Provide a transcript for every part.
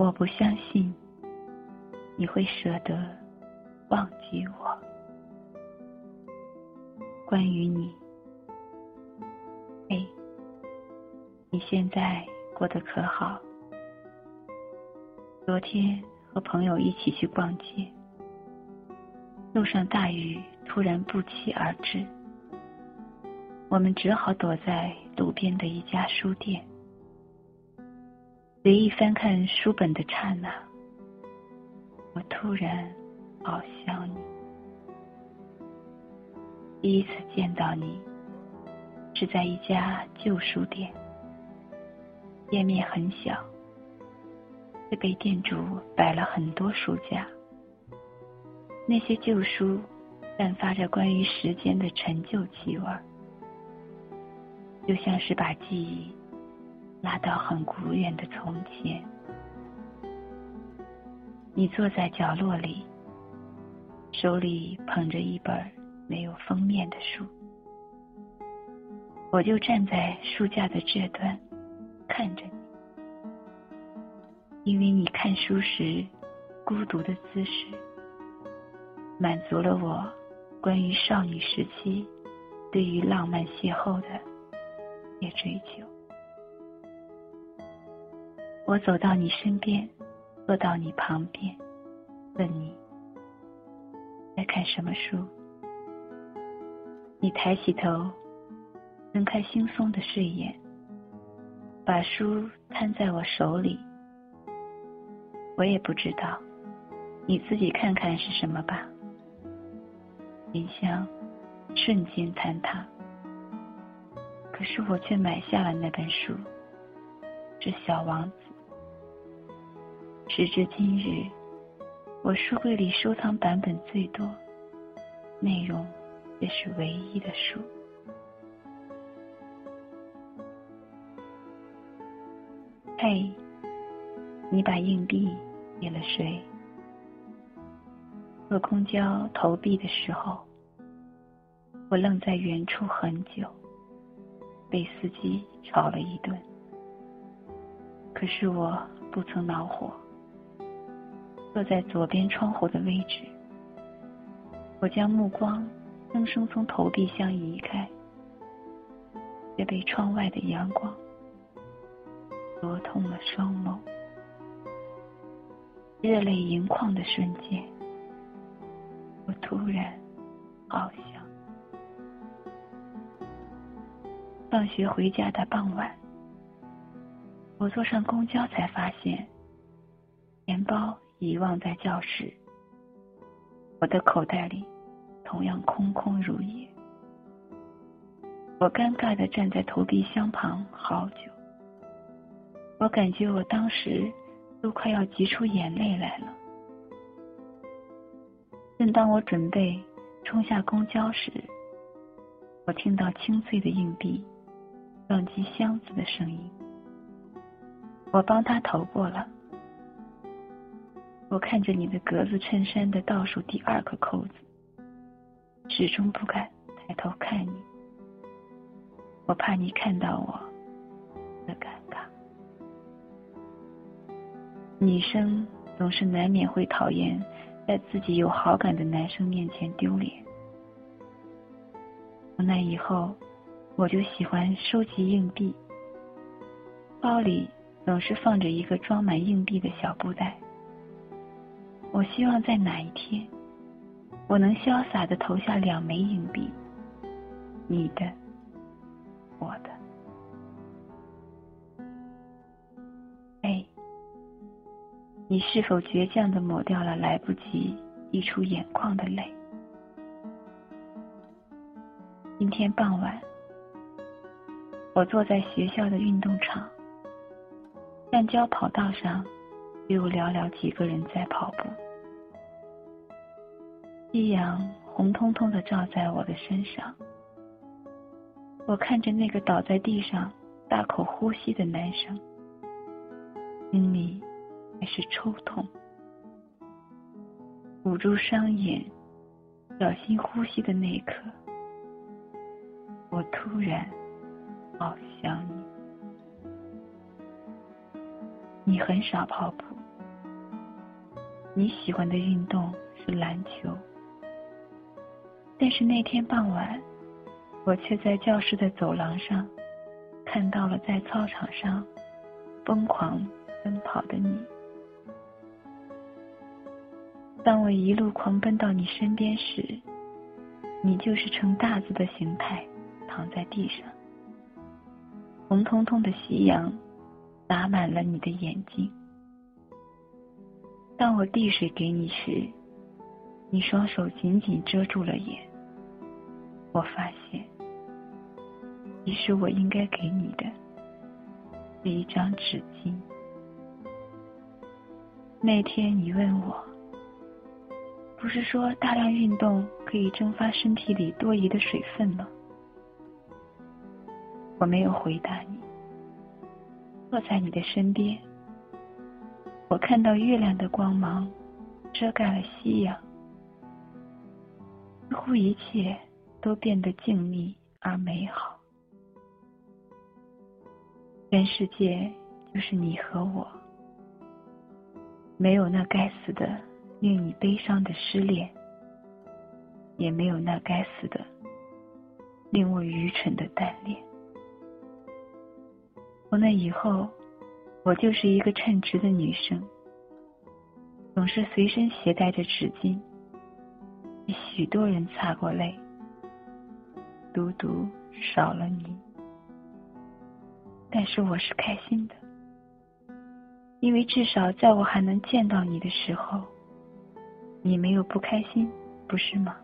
我不相信你会舍得忘记我。关于你，嘿，你现在过得可好？昨天和朋友一起去逛街，路上大雨突然不期而至，我们只好躲在路边的一家书店。随意翻看书本的刹那，我突然好想你。第一次见到你，是在一家旧书店，店面很小，却被店主摆了很多书架。那些旧书散发着关于时间的陈旧气味，就像是把记忆。拉到很古远的从前，你坐在角落里，手里捧着一本没有封面的书，我就站在书架的这端看着你，因为你看书时孤独的姿势，满足了我关于少女时期对于浪漫邂逅的也追求。我走到你身边，坐到你旁边，问你在看什么书。你抬起头，睁开惺忪的睡眼，把书摊在我手里。我也不知道，你自己看看是什么吧。冰箱瞬间坍塌，可是我却买下了那本书，是《小王子》。时至今日，我书柜里收藏版本最多，内容也是唯一的书。嘿，你把硬币给了谁？坐公交投币的时候，我愣在原处很久，被司机吵了一顿。可是我不曾恼火。坐在左边窗户的位置，我将目光生生从投币箱移开，却被窗外的阳光灼痛了双眸。热泪盈眶的瞬间，我突然好想。放学回家的傍晚，我坐上公交才发现，钱包。遗忘在教室，我的口袋里同样空空如也。我尴尬的站在投币箱旁好久，我感觉我当时都快要挤出眼泪来了。正当我准备冲下公交时，我听到清脆的硬币撞击箱子的声音，我帮他投过了。我看着你的格子衬衫的倒数第二个扣子，始终不敢抬头看你。我怕你看到我的尴尬。女生总是难免会讨厌在自己有好感的男生面前丢脸。从那以后，我就喜欢收集硬币，包里总是放着一个装满硬币的小布袋。我希望在哪一天，我能潇洒的投下两枚硬币，你的，我的。哎，你是否倔强的抹掉了来不及溢出眼眶的泪？今天傍晚，我坐在学校的运动场，橡胶跑道上。只有寥寥几个人在跑步，夕阳红彤彤的照在我的身上。我看着那个倒在地上大口呼吸的男生，心里还是抽痛。捂住双眼，小心呼吸的那一刻，我突然好想你。你很少跑步。你喜欢的运动是篮球，但是那天傍晚，我却在教室的走廊上看到了在操场上疯狂奔跑的你。当我一路狂奔到你身边时，你就是呈大字的形态躺在地上，红彤彤的夕阳打满了你的眼睛。当我递水给你时，你双手紧紧遮住了眼。我发现，其实我应该给你的是一张纸巾。那天你问我，不是说大量运动可以蒸发身体里多余的水分吗？我没有回答你，坐在你的身边。我看到月亮的光芒遮盖了夕阳，似乎一切都变得静谧而美好。全世界就是你和我，没有那该死的令你悲伤的失恋，也没有那该死的令我愚蠢的单恋。从那以后。我就是一个称职的女生，总是随身携带着纸巾，为许多人擦过泪，独独少了你。但是我是开心的，因为至少在我还能见到你的时候，你没有不开心，不是吗？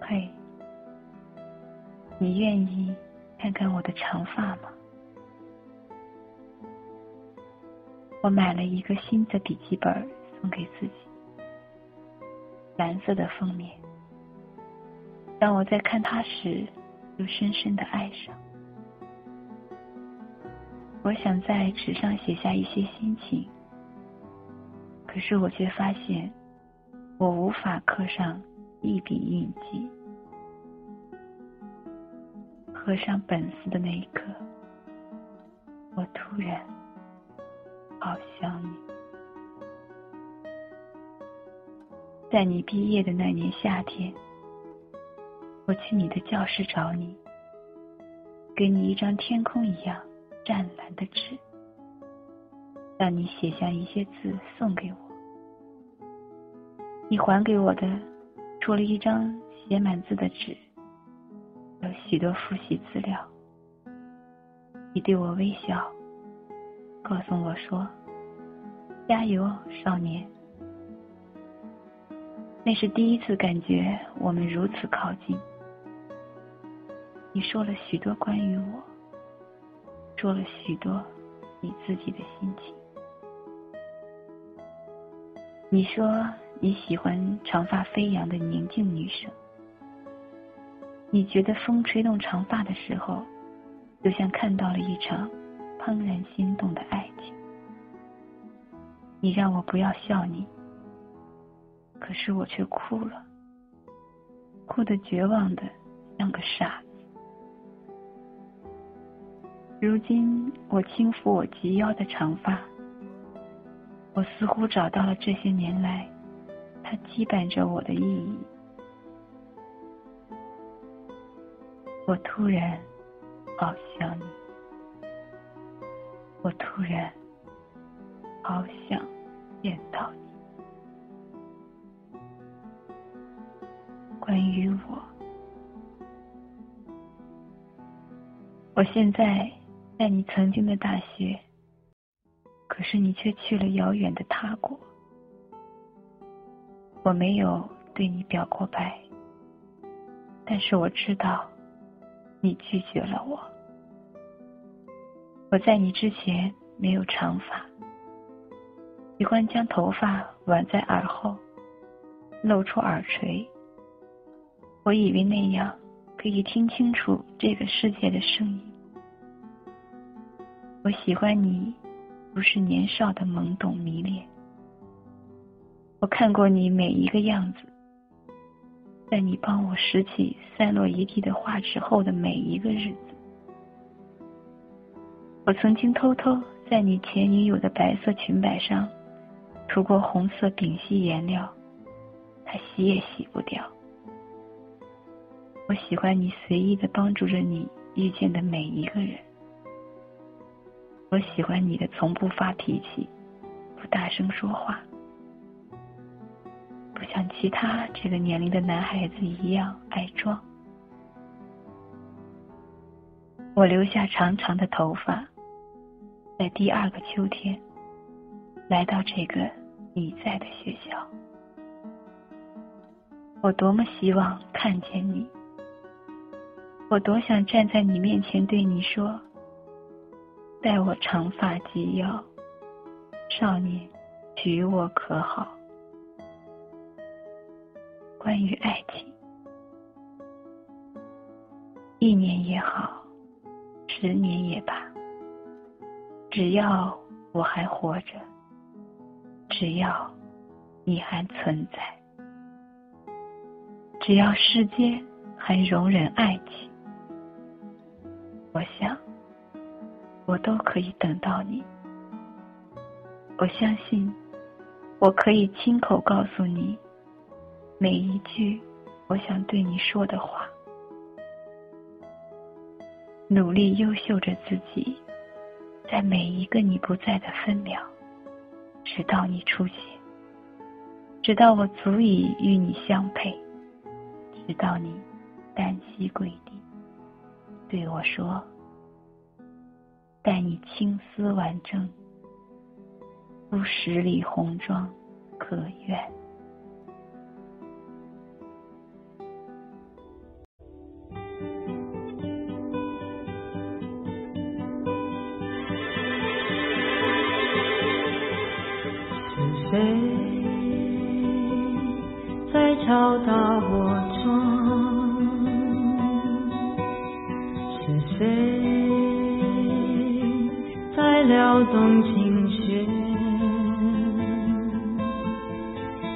嘿，你愿意？看看我的长发吗？我买了一个新的笔记本送给自己，蓝色的封面。当我在看他时，又深深的爱上。我想在纸上写下一些心情，可是我却发现，我无法刻上一笔印记。合上本子的那一刻，我突然好想你。在你毕业的那年夏天，我去你的教室找你，给你一张天空一样湛蓝的纸，让你写下一些字送给我。你还给我的，除了一张写满字的纸。有许多复习资料，你对我微笑，告诉我说：“加油，少年。”那是第一次感觉我们如此靠近。你说了许多关于我，说了许多你自己的心情。你说你喜欢长发飞扬的宁静女生。你觉得风吹动长发的时候，就像看到了一场怦然心动的爱情。你让我不要笑你，可是我却哭了，哭得绝望的像个傻子。如今我轻抚我及腰的长发，我似乎找到了这些年来它羁绊着我的意义。我突然好想你，我突然好想见到你。关于我，我现在在你曾经的大学，可是你却去了遥远的他国。我没有对你表过白，但是我知道。你拒绝了我。我在你之前没有长发，喜欢将头发挽在耳后，露出耳垂。我以为那样可以听清楚这个世界的声音。我喜欢你，不是年少的懵懂迷恋。我看过你每一个样子。在你帮我拾起散落一地的画纸后的每一个日子，我曾经偷偷在你前女友的白色裙摆上涂过红色丙烯颜料，它洗也洗不掉。我喜欢你随意的帮助着你遇见的每一个人。我喜欢你的从不发脾气，不大声说话，不像其他这个年龄的男孩子一样爱装。我留下长长的头发，在第二个秋天，来到这个你在的学校。我多么希望看见你，我多想站在你面前对你说。待我长发及腰，少年，娶我可好？关于爱情，一年也好，十年也罢，只要我还活着，只要你还存在，只要世间还容忍爱情，我想。我都可以等到你。我相信，我可以亲口告诉你每一句我想对你说的话。努力优秀着自己，在每一个你不在的分秒，直到你出现，直到我足以与你相配，直到你单膝跪地，对我说。待你青丝完整，如十里红妆可愿。冰雪，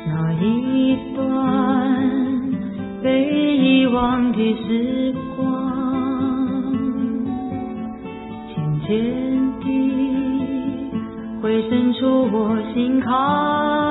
那一段被遗忘的时光，渐渐地会渗出我心坎。